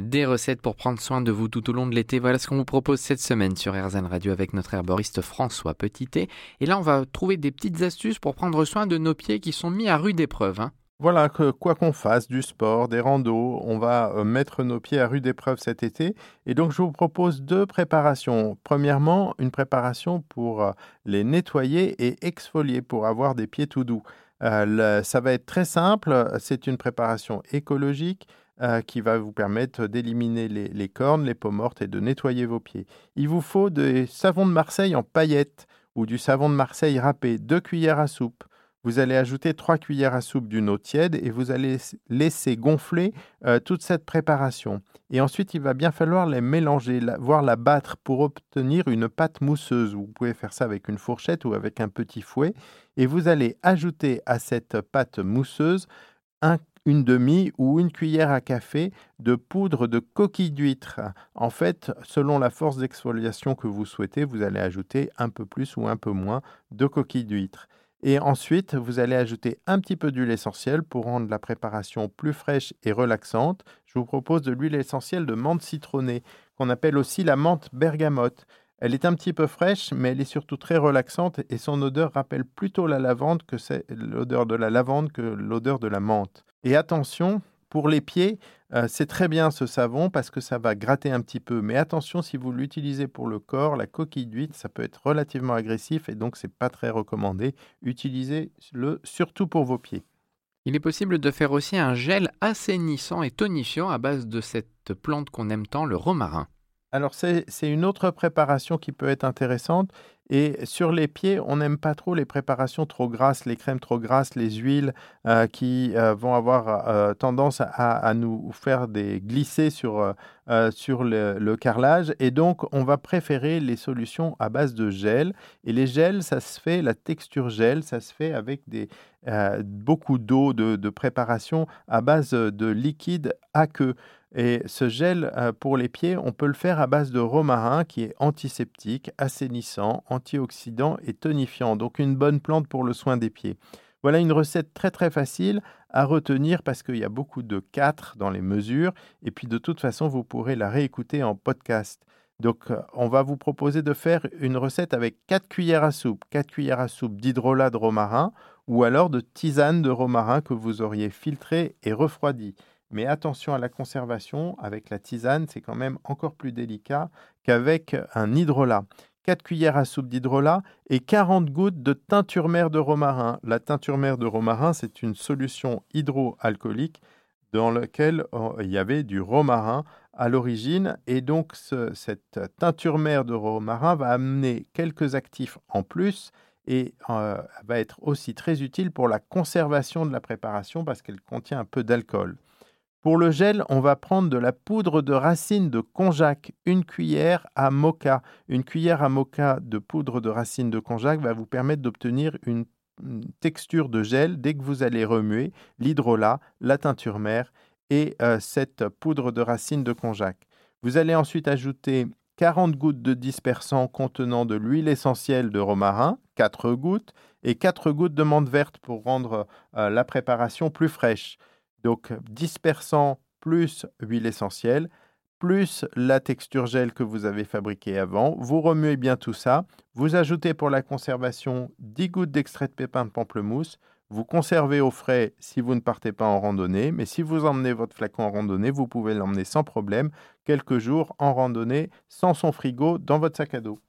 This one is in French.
Des recettes pour prendre soin de vous tout au long de l'été. Voilà ce qu'on vous propose cette semaine sur RZN Radio avec notre herboriste François Petitet. Et là, on va trouver des petites astuces pour prendre soin de nos pieds qui sont mis à rude épreuve. Hein. Voilà, que quoi qu'on fasse, du sport, des randos, on va euh, mettre nos pieds à rude épreuve cet été. Et donc, je vous propose deux préparations. Premièrement, une préparation pour euh, les nettoyer et exfolier pour avoir des pieds tout doux. Euh, ça va être très simple. C'est une préparation écologique euh, qui va vous permettre d'éliminer les, cornes, les peaux mortes et de nettoyer vos pieds. Il vous faut des savons de Marseille en paillettes ou du savon de Marseille râpé, deux cuillères à soupe. Vous allez ajouter trois cuillères à soupe d'une eau tiède et vous allez laisser gonfler euh, toute cette préparation. Et ensuite, il va bien falloir les mélanger, voire la battre pour obtenir une pâte mousseuse. Vous pouvez faire ça avec une fourchette ou avec un petit fouet. Et vous allez ajouter à cette pâte mousseuse un une demi ou une cuillère à café de poudre de coquille d'huître. En fait, selon la force d'exfoliation que vous souhaitez, vous allez ajouter un peu plus ou un peu moins de coquille d'huître. Et ensuite, vous allez ajouter un petit peu d'huile essentielle pour rendre la préparation plus fraîche et relaxante. Je vous propose de l'huile essentielle de menthe citronnée, qu'on appelle aussi la menthe bergamote. Elle est un petit peu fraîche, mais elle est surtout très relaxante et son odeur rappelle plutôt la lavande que l'odeur de la lavande que l'odeur de la menthe. Et attention, pour les pieds, euh, c'est très bien ce savon parce que ça va gratter un petit peu. Mais attention, si vous l'utilisez pour le corps, la coquille d'huître, ça peut être relativement agressif et donc c'est pas très recommandé. Utilisez-le surtout pour vos pieds. Il est possible de faire aussi un gel assainissant et tonifiant à base de cette plante qu'on aime tant, le romarin. Alors c'est une autre préparation qui peut être intéressante. Et sur les pieds, on n'aime pas trop les préparations trop grasses, les crèmes trop grasses, les huiles euh, qui euh, vont avoir euh, tendance à, nous faire des glisser sur, sur le, carrelage. Et donc, on va préférer les solutions à base de gel. Et les gels, ça se fait, la texture gel, ça se fait avec des, beaucoup d'eau de, de préparation à base de liquide aqueux. Et ce gel euh, pour les pieds, on peut le faire à base de romarin qui est antiseptique, assainissant, antioxydant et tonifiant. Donc une bonne plante pour le soin des pieds. Voilà une recette très très facile à retenir parce qu'il y a beaucoup de 4 dans les mesures. Et puis de toute façon, vous pourrez la réécouter en podcast. Donc, euh, on va vous proposer de faire une recette avec 4 cuillères à soupe, 4 cuillères à soupe d'hydrolat de romarin ou alors de tisane de romarin que vous auriez filtré et refroidi. Mais attention à la conservation, avec la tisane, c'est quand même encore plus délicat qu'avec un hydrolat. 4 cuillères à soupe d'hydrolat et 40 gouttes de teinture mère de romarin. La teinture mère de romarin, c'est une solution hydroalcoolique dans laquelle euh, il y avait du romarin à l'origine. Et donc, cette teinture mère de romarin va amener quelques actifs en plus et euh, va être aussi très utile pour la conservation de la préparation parce qu'elle contient un peu d'alcool. Pour le gel, on va prendre de la poudre de racine de konjac, une cuillère à mocha. Une cuillère à mocha de poudre de racine de konjac va vous permettre d'obtenir une, texture de gel dès que vous allez remuer l'hydrolat, la teinture mère et euh, cette poudre de racine de konjac. Vous allez ensuite ajouter 40 gouttes de dispersant contenant de l'huile essentielle de romarin, 4 gouttes, et 4 gouttes de menthe verte pour rendre euh, la préparation plus fraîche. Donc dispersant plus huile essentielle, plus la texture gel que vous avez fabriquée avant. Vous remuez bien tout ça. Vous ajoutez pour la conservation 10 gouttes d'extrait de pépins de pamplemousse. Vous conservez au frais si vous ne partez pas en randonnée, mais si vous emmenez votre flacon en randonnée, vous pouvez l'emmener sans problème quelques jours en randonnée sans son frigo dans votre sac à dos.